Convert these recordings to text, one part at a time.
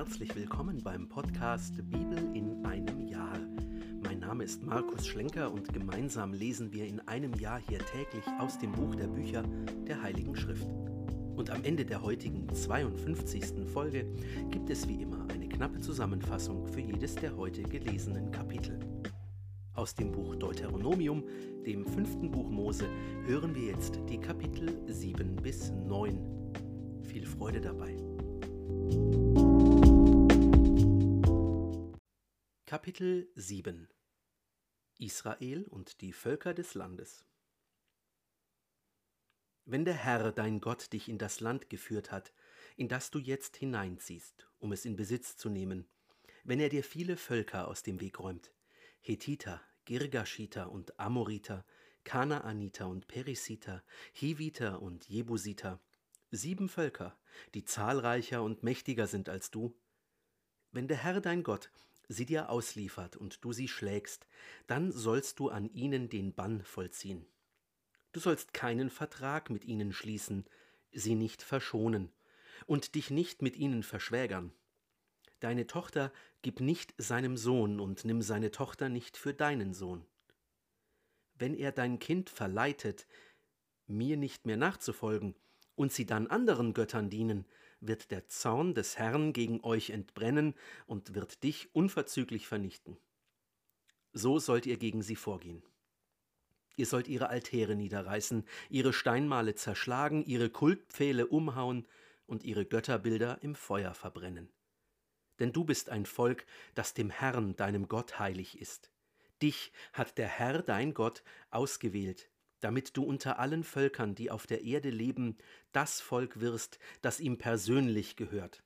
herzlich willkommen beim Podcast Bibel in einem Jahr. Mein Name ist Markus Schlenker und gemeinsam lesen wir in einem Jahr hier täglich aus dem Buch der Bücher der Heiligen Schrift. Und am Ende der heutigen 52. Folge gibt es wie immer eine knappe Zusammenfassung für jedes der heute gelesenen Kapitel. Aus dem Buch Deuteronomium, dem fünften Buch Mose, hören wir jetzt die Kapitel 7 bis 9. Viel Freude dabei. Kapitel 7 Israel und die Völker des Landes Wenn der Herr dein Gott dich in das Land geführt hat, in das du jetzt hineinziehst, um es in Besitz zu nehmen, wenn er dir viele Völker aus dem Weg räumt, Hethiter, Girgashiter und Amoriter, Kanaaniter und Perisiter, Hiviter und Jebusiter, sieben Völker, die zahlreicher und mächtiger sind als du. Wenn der Herr dein Gott sie dir ausliefert und du sie schlägst, dann sollst du an ihnen den Bann vollziehen. Du sollst keinen Vertrag mit ihnen schließen, sie nicht verschonen und dich nicht mit ihnen verschwägern. Deine Tochter gib nicht seinem Sohn und nimm seine Tochter nicht für deinen Sohn. Wenn er dein Kind verleitet, mir nicht mehr nachzufolgen, und sie dann anderen Göttern dienen, wird der Zorn des Herrn gegen euch entbrennen und wird dich unverzüglich vernichten. So sollt ihr gegen sie vorgehen. Ihr sollt ihre Altäre niederreißen, ihre Steinmale zerschlagen, ihre Kultpfähle umhauen und ihre Götterbilder im Feuer verbrennen. Denn du bist ein Volk, das dem Herrn, deinem Gott, heilig ist. Dich hat der Herr, dein Gott, ausgewählt, damit du unter allen Völkern, die auf der Erde leben, das Volk wirst, das ihm persönlich gehört.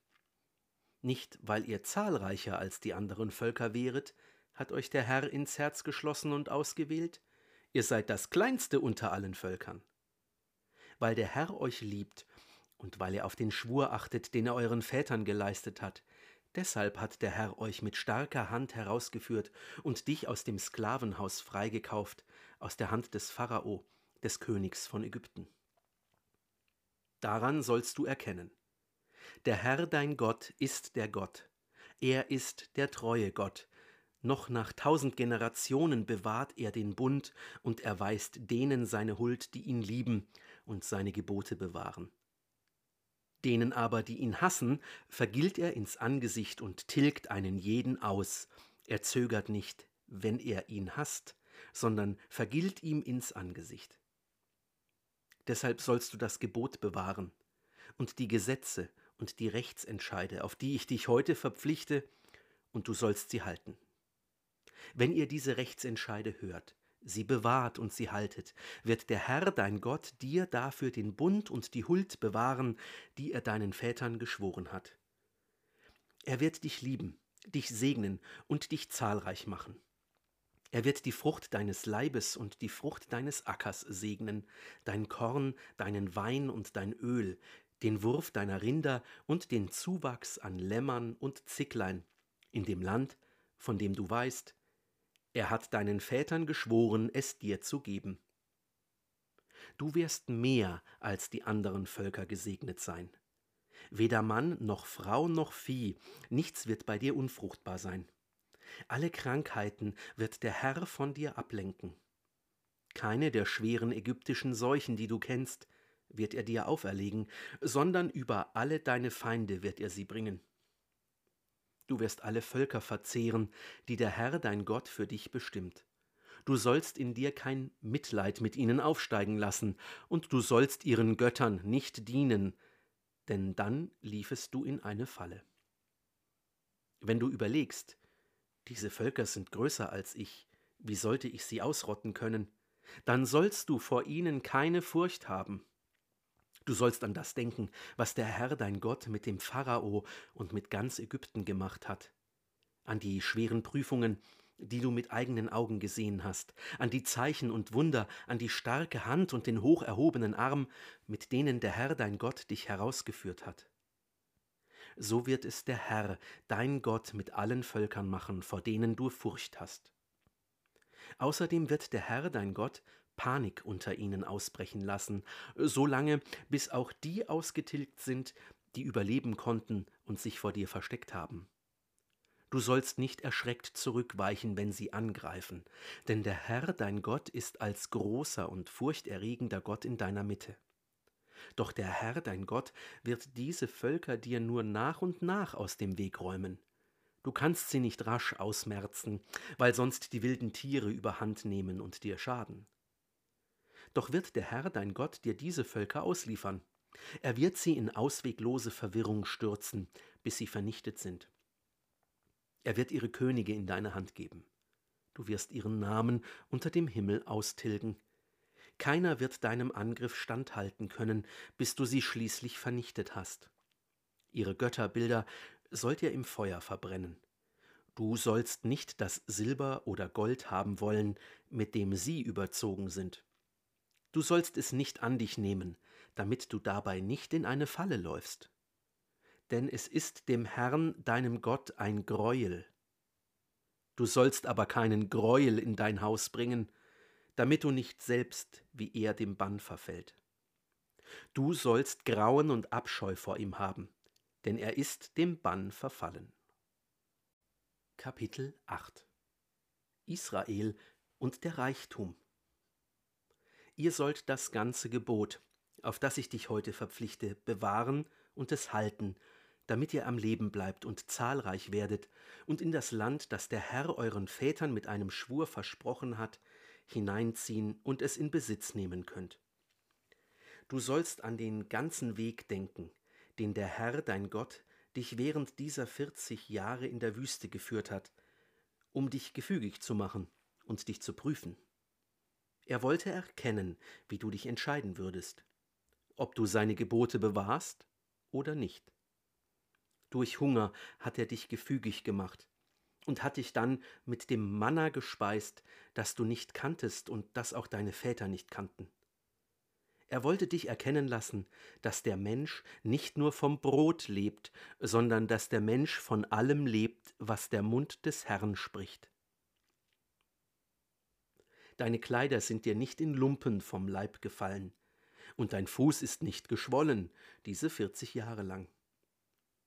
Nicht, weil ihr zahlreicher als die anderen Völker wäret, hat euch der Herr ins Herz geschlossen und ausgewählt, ihr seid das kleinste unter allen Völkern. Weil der Herr euch liebt und weil er auf den Schwur achtet, den er euren Vätern geleistet hat, Deshalb hat der Herr euch mit starker Hand herausgeführt und dich aus dem Sklavenhaus freigekauft, aus der Hand des Pharao, des Königs von Ägypten. Daran sollst du erkennen. Der Herr dein Gott ist der Gott. Er ist der treue Gott. Noch nach tausend Generationen bewahrt er den Bund und erweist denen seine Huld, die ihn lieben und seine Gebote bewahren. Denen aber, die ihn hassen, vergilt er ins Angesicht und tilgt einen jeden aus. Er zögert nicht, wenn er ihn hasst, sondern vergilt ihm ins Angesicht. Deshalb sollst du das Gebot bewahren und die Gesetze und die Rechtsentscheide, auf die ich dich heute verpflichte, und du sollst sie halten. Wenn ihr diese Rechtsentscheide hört, sie bewahrt und sie haltet, wird der Herr dein Gott dir dafür den Bund und die Huld bewahren, die er deinen Vätern geschworen hat. Er wird dich lieben, dich segnen und dich zahlreich machen. Er wird die Frucht deines Leibes und die Frucht deines Ackers segnen, dein Korn, deinen Wein und dein Öl, den Wurf deiner Rinder und den Zuwachs an Lämmern und Zicklein, in dem Land, von dem du weißt, er hat deinen Vätern geschworen, es dir zu geben. Du wirst mehr als die anderen Völker gesegnet sein. Weder Mann noch Frau noch Vieh, nichts wird bei dir unfruchtbar sein. Alle Krankheiten wird der Herr von dir ablenken. Keine der schweren ägyptischen Seuchen, die du kennst, wird er dir auferlegen, sondern über alle deine Feinde wird er sie bringen. Du wirst alle Völker verzehren, die der Herr dein Gott für dich bestimmt. Du sollst in dir kein Mitleid mit ihnen aufsteigen lassen, und du sollst ihren Göttern nicht dienen, denn dann liefest du in eine Falle. Wenn du überlegst, diese Völker sind größer als ich, wie sollte ich sie ausrotten können, dann sollst du vor ihnen keine Furcht haben. Du sollst an das denken, was der Herr dein Gott mit dem Pharao und mit ganz Ägypten gemacht hat, an die schweren Prüfungen, die du mit eigenen Augen gesehen hast, an die Zeichen und Wunder, an die starke Hand und den hoch erhobenen Arm, mit denen der Herr dein Gott dich herausgeführt hat. So wird es der Herr, dein Gott, mit allen Völkern machen, vor denen du Furcht hast. Außerdem wird der Herr dein Gott Panik unter ihnen ausbrechen lassen, so lange, bis auch die ausgetilgt sind, die überleben konnten und sich vor dir versteckt haben. Du sollst nicht erschreckt zurückweichen, wenn sie angreifen, denn der Herr dein Gott ist als großer und furchterregender Gott in deiner Mitte. Doch der Herr dein Gott wird diese Völker dir nur nach und nach aus dem Weg räumen. Du kannst sie nicht rasch ausmerzen, weil sonst die wilden Tiere überhand nehmen und dir schaden. Doch wird der Herr dein Gott dir diese Völker ausliefern. Er wird sie in ausweglose Verwirrung stürzen, bis sie vernichtet sind. Er wird ihre Könige in deine Hand geben. Du wirst ihren Namen unter dem Himmel austilgen. Keiner wird deinem Angriff standhalten können, bis du sie schließlich vernichtet hast. Ihre Götterbilder sollt ihr im Feuer verbrennen. Du sollst nicht das Silber oder Gold haben wollen, mit dem sie überzogen sind. Du sollst es nicht an dich nehmen, damit du dabei nicht in eine Falle läufst. Denn es ist dem Herrn, deinem Gott, ein Greuel. Du sollst aber keinen Greuel in dein Haus bringen, damit du nicht selbst wie er dem Bann verfällt. Du sollst Grauen und Abscheu vor ihm haben, denn er ist dem Bann verfallen. Kapitel 8 Israel und der Reichtum Ihr sollt das ganze Gebot, auf das ich dich heute verpflichte, bewahren und es halten, damit ihr am Leben bleibt und zahlreich werdet und in das Land, das der Herr euren Vätern mit einem Schwur versprochen hat, hineinziehen und es in Besitz nehmen könnt. Du sollst an den ganzen Weg denken, den der Herr, dein Gott, dich während dieser vierzig Jahre in der Wüste geführt hat, um dich gefügig zu machen und dich zu prüfen. Er wollte erkennen, wie du dich entscheiden würdest, ob du seine Gebote bewahrst oder nicht. Durch Hunger hat er dich gefügig gemacht und hat dich dann mit dem Manna gespeist, das du nicht kanntest und das auch deine Väter nicht kannten. Er wollte dich erkennen lassen, dass der Mensch nicht nur vom Brot lebt, sondern dass der Mensch von allem lebt, was der Mund des Herrn spricht. Deine Kleider sind dir nicht in Lumpen vom Leib gefallen, und dein Fuß ist nicht geschwollen, diese vierzig Jahre lang.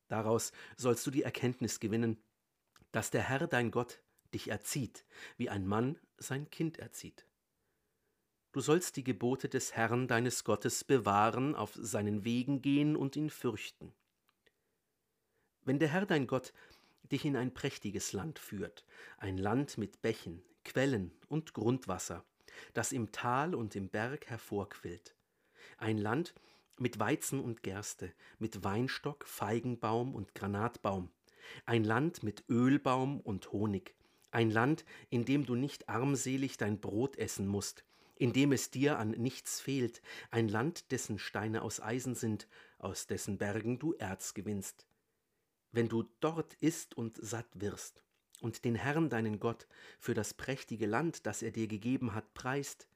Daraus sollst du die Erkenntnis gewinnen, dass der Herr dein Gott dich erzieht, wie ein Mann sein Kind erzieht. Du sollst die Gebote des Herrn deines Gottes bewahren, auf seinen Wegen gehen und ihn fürchten. Wenn der Herr dein Gott dich in ein prächtiges Land führt, ein Land mit Bächen, Quellen und Grundwasser, das im Tal und im Berg hervorquillt, ein Land mit Weizen und Gerste, mit Weinstock, Feigenbaum und Granatbaum, ein Land mit Ölbaum und Honig, ein Land, in dem du nicht armselig dein Brot essen musst, in dem es dir an nichts fehlt, ein Land, dessen Steine aus Eisen sind, aus dessen Bergen du Erz gewinnst. Wenn du dort isst und satt wirst und den Herrn deinen Gott für das prächtige Land, das er dir gegeben hat, preist,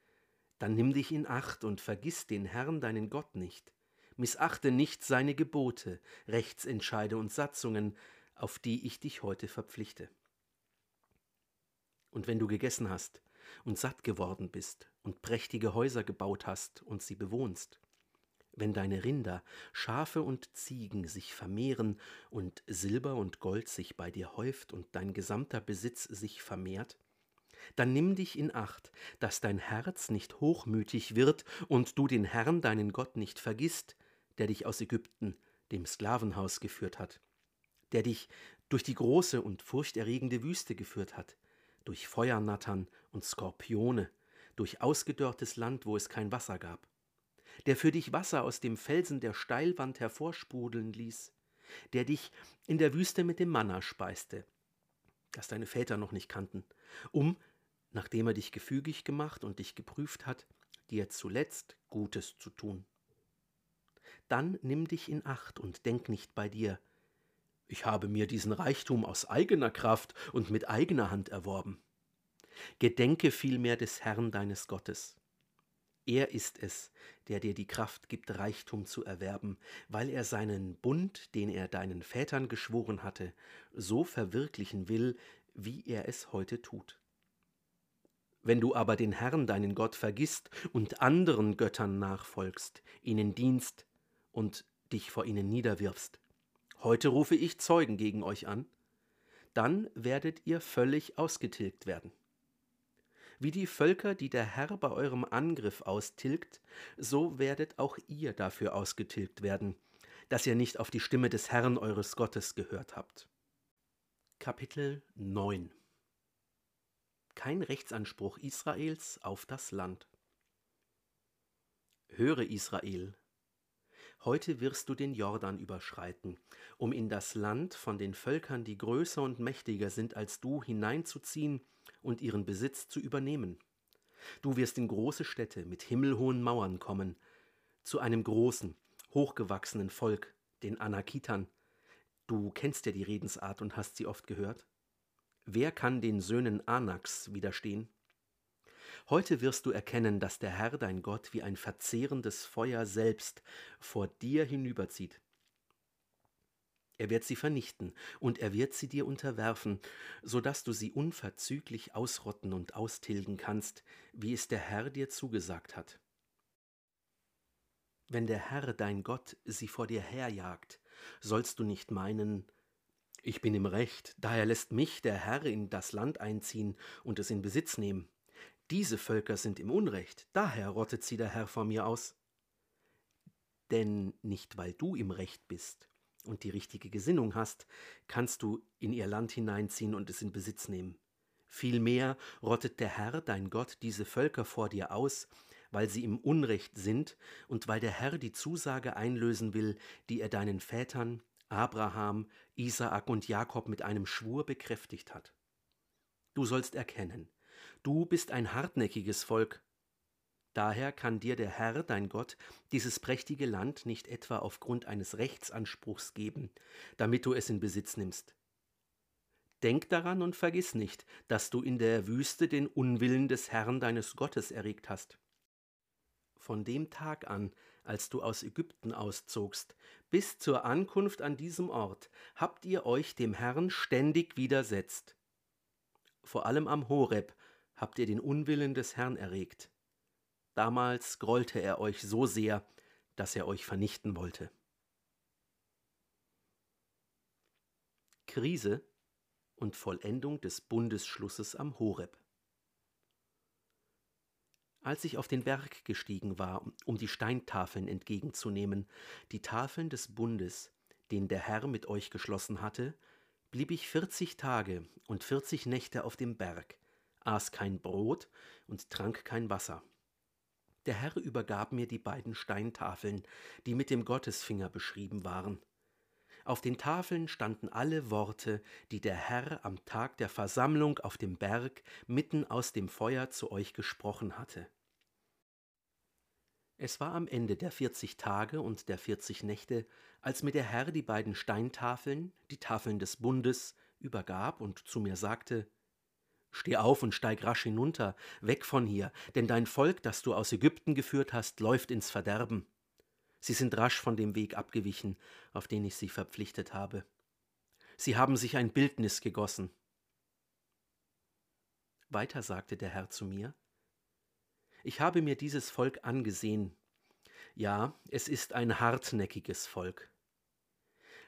dann nimm dich in Acht und vergiss den Herrn deinen Gott nicht, missachte nicht seine Gebote, Rechtsentscheide und Satzungen, auf die ich dich heute verpflichte. Und wenn du gegessen hast und satt geworden bist und prächtige Häuser gebaut hast und sie bewohnst, wenn deine Rinder, Schafe und Ziegen sich vermehren und Silber und Gold sich bei dir häuft und dein gesamter Besitz sich vermehrt, dann nimm dich in Acht, dass dein Herz nicht hochmütig wird und du den Herrn, deinen Gott, nicht vergisst, der dich aus Ägypten, dem Sklavenhaus, geführt hat, der dich durch die große und furchterregende Wüste geführt hat, durch Feuernattern und Skorpione, durch ausgedörrtes Land, wo es kein Wasser gab, der für dich Wasser aus dem Felsen der Steilwand hervorsprudeln ließ, der dich in der Wüste mit dem Manna speiste, das deine Väter noch nicht kannten, um nachdem er dich gefügig gemacht und dich geprüft hat, dir zuletzt Gutes zu tun. Dann nimm dich in Acht und denk nicht bei dir, ich habe mir diesen Reichtum aus eigener Kraft und mit eigener Hand erworben. Gedenke vielmehr des Herrn deines Gottes. Er ist es, der dir die Kraft gibt, Reichtum zu erwerben, weil er seinen Bund, den er deinen Vätern geschworen hatte, so verwirklichen will, wie er es heute tut. Wenn du aber den Herrn, deinen Gott, vergisst und anderen Göttern nachfolgst, ihnen dienst und dich vor ihnen niederwirfst, Heute rufe ich Zeugen gegen euch an. Dann werdet ihr völlig ausgetilgt werden. Wie die Völker, die der Herr bei eurem Angriff austilgt, so werdet auch ihr dafür ausgetilgt werden, dass ihr nicht auf die Stimme des Herrn eures Gottes gehört habt. Kapitel 9 Kein Rechtsanspruch Israels auf das Land. Höre Israel, heute wirst du den Jordan überschreiten, um in das Land von den Völkern, die größer und mächtiger sind als du, hineinzuziehen und ihren Besitz zu übernehmen. Du wirst in große Städte mit himmelhohen Mauern kommen, zu einem großen, hochgewachsenen Volk, den Anakitern. Du kennst ja die Redensart und hast sie oft gehört. Wer kann den Söhnen Anaks widerstehen? Heute wirst du erkennen, dass der Herr dein Gott wie ein verzehrendes Feuer selbst vor dir hinüberzieht. Er wird sie vernichten und er wird sie dir unterwerfen, so dass du sie unverzüglich ausrotten und austilgen kannst, wie es der Herr dir zugesagt hat. Wenn der Herr dein Gott sie vor dir herjagt, sollst du nicht meinen, ich bin im Recht, daher lässt mich der Herr in das Land einziehen und es in Besitz nehmen. Diese Völker sind im Unrecht, daher rottet sie der Herr vor mir aus. Denn nicht weil du im Recht bist und die richtige Gesinnung hast, kannst du in ihr Land hineinziehen und es in Besitz nehmen. Vielmehr rottet der Herr, dein Gott, diese Völker vor dir aus, weil sie im Unrecht sind und weil der Herr die Zusage einlösen will, die er deinen Vätern Abraham, Isaak und Jakob mit einem Schwur bekräftigt hat. Du sollst erkennen, du bist ein hartnäckiges Volk. Daher kann dir der Herr, dein Gott, dieses prächtige Land nicht etwa aufgrund eines Rechtsanspruchs geben, damit du es in Besitz nimmst. Denk daran und vergiss nicht, dass du in der Wüste den Unwillen des Herrn deines Gottes erregt hast. Von dem Tag an, als du aus Ägypten auszogst, bis zur Ankunft an diesem Ort, habt ihr euch dem Herrn ständig widersetzt. Vor allem am Horeb habt ihr den Unwillen des Herrn erregt. Damals grollte er euch so sehr, dass er euch vernichten wollte. Krise und Vollendung des Bundesschlusses am Horeb. Als ich auf den Berg gestiegen war, um die Steintafeln entgegenzunehmen, die Tafeln des Bundes, den der Herr mit euch geschlossen hatte, blieb ich vierzig Tage und vierzig Nächte auf dem Berg, aß kein Brot und trank kein Wasser. Der Herr übergab mir die beiden Steintafeln, die mit dem Gottesfinger beschrieben waren. Auf den Tafeln standen alle Worte, die der Herr am Tag der Versammlung auf dem Berg mitten aus dem Feuer zu euch gesprochen hatte. Es war am Ende der vierzig Tage und der vierzig Nächte, als mir der Herr die beiden Steintafeln, die Tafeln des Bundes, übergab und zu mir sagte Steh auf und steig rasch hinunter, weg von hier, denn dein Volk, das du aus Ägypten geführt hast, läuft ins Verderben. Sie sind rasch von dem Weg abgewichen, auf den ich sie verpflichtet habe. Sie haben sich ein Bildnis gegossen. Weiter sagte der Herr zu mir, Ich habe mir dieses Volk angesehen. Ja, es ist ein hartnäckiges Volk.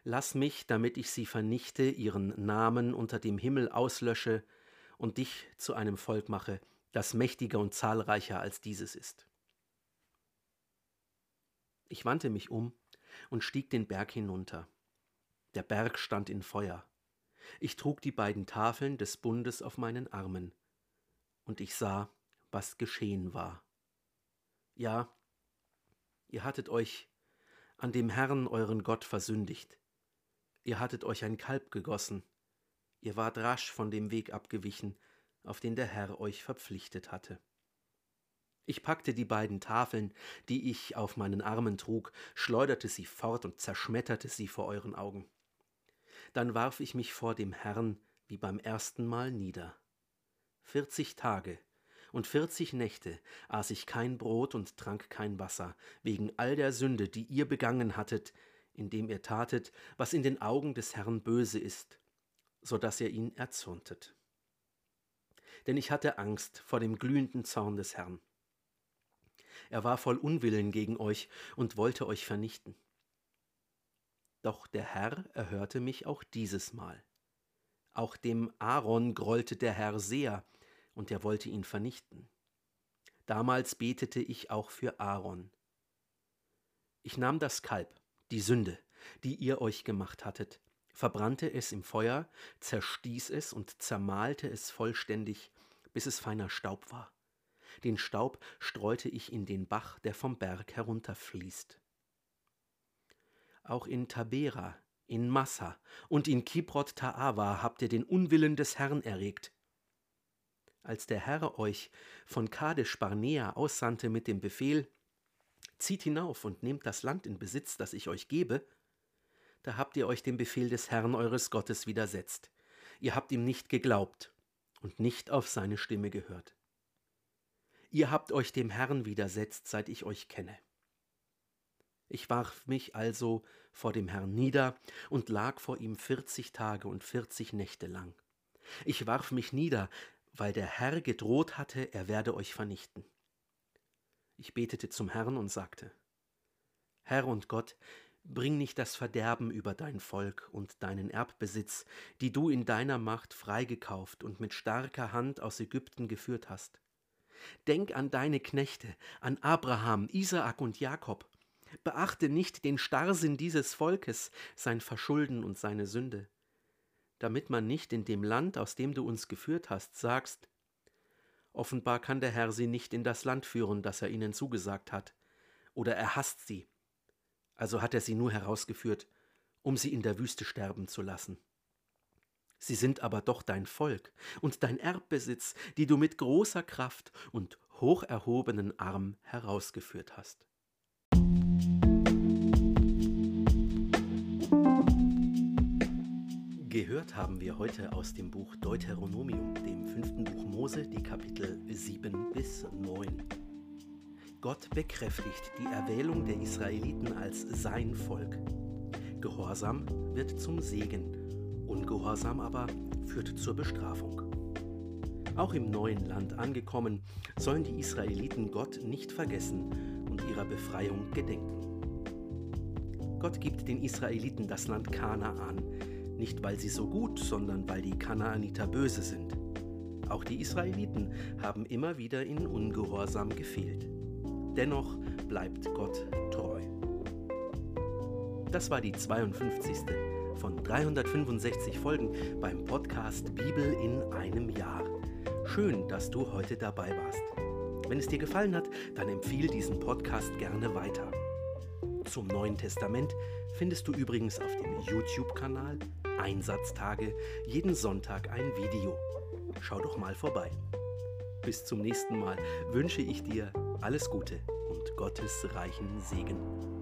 Lass mich, damit ich sie vernichte, ihren Namen unter dem Himmel auslösche und dich zu einem Volk mache, das mächtiger und zahlreicher als dieses ist. Ich wandte mich um und stieg den Berg hinunter. Der Berg stand in Feuer. Ich trug die beiden Tafeln des Bundes auf meinen Armen, und ich sah, was geschehen war. Ja, ihr hattet euch an dem Herrn euren Gott versündigt. Ihr hattet euch ein Kalb gegossen Ihr wart rasch von dem Weg abgewichen, auf den der Herr euch verpflichtet hatte. Ich packte die beiden Tafeln, die ich auf meinen Armen trug, schleuderte sie fort und zerschmetterte sie vor euren Augen. Dann warf ich mich vor dem Herrn wie beim ersten Mal nieder. Vierzig Tage und vierzig Nächte aß ich kein Brot und trank kein Wasser, wegen all der Sünde, die ihr begangen hattet, indem ihr tatet, was in den Augen des Herrn böse ist, so dass ihr ihn erzürntet. Denn ich hatte Angst vor dem glühenden Zorn des Herrn. Er war voll Unwillen gegen euch und wollte euch vernichten. Doch der Herr erhörte mich auch dieses Mal. Auch dem Aaron grollte der Herr sehr, und er wollte ihn vernichten. Damals betete ich auch für Aaron. Ich nahm das Kalb, die Sünde, die ihr euch gemacht hattet, verbrannte es im Feuer, zerstieß es und zermahlte es vollständig, bis es feiner Staub war. Den Staub streute ich in den Bach, der vom Berg herunterfließt. Auch in Tabera, in Massa und in Kibrot Ta'ava habt ihr den Unwillen des Herrn erregt. Als der Herr euch von Kadesh Barnea aussandte mit dem Befehl, zieht hinauf und nehmt das Land in Besitz, das ich euch gebe, da habt ihr euch dem Befehl des Herrn eures Gottes widersetzt. Ihr habt ihm nicht geglaubt und nicht auf seine Stimme gehört. Ihr habt euch dem Herrn widersetzt, seit ich euch kenne. Ich warf mich also vor dem Herrn nieder und lag vor ihm vierzig Tage und vierzig Nächte lang. Ich warf mich nieder, weil der Herr gedroht hatte, er werde euch vernichten. Ich betete zum Herrn und sagte, Herr und Gott, bring nicht das Verderben über dein Volk und deinen Erbbesitz, die du in deiner Macht freigekauft und mit starker Hand aus Ägypten geführt hast. Denk an deine Knechte, an Abraham, Isaak und Jakob, Beachte nicht den Starrsinn dieses Volkes, sein Verschulden und seine Sünde, damit man nicht in dem Land, aus dem du uns geführt hast, sagst, offenbar kann der Herr sie nicht in das Land führen, das er ihnen zugesagt hat, oder er hasst sie, also hat er sie nur herausgeführt, um sie in der Wüste sterben zu lassen. Sie sind aber doch dein Volk und dein Erbbesitz, die du mit großer Kraft und hoch erhobenen Arm herausgeführt hast. Gehört haben wir heute aus dem Buch Deuteronomium, dem fünften Buch Mose, die Kapitel 7 bis 9. Gott bekräftigt die Erwählung der Israeliten als sein Volk. Gehorsam wird zum Segen, Ungehorsam aber führt zur Bestrafung. Auch im neuen Land angekommen, sollen die Israeliten Gott nicht vergessen und ihrer Befreiung gedenken. Gott gibt den Israeliten das Land Kanaan, nicht weil sie so gut, sondern weil die Kanaaniter böse sind. Auch die Israeliten haben immer wieder in Ungehorsam gefehlt. Dennoch bleibt Gott treu. Das war die 52. von 365 Folgen beim Podcast Bibel in einem Jahr. Schön, dass du heute dabei warst. Wenn es dir gefallen hat, dann empfehle diesen Podcast gerne weiter. Zum Neuen Testament findest du übrigens auf dem YouTube-Kanal Einsatztage jeden Sonntag ein Video. Schau doch mal vorbei. Bis zum nächsten Mal wünsche ich dir alles Gute und Gottes reichen Segen.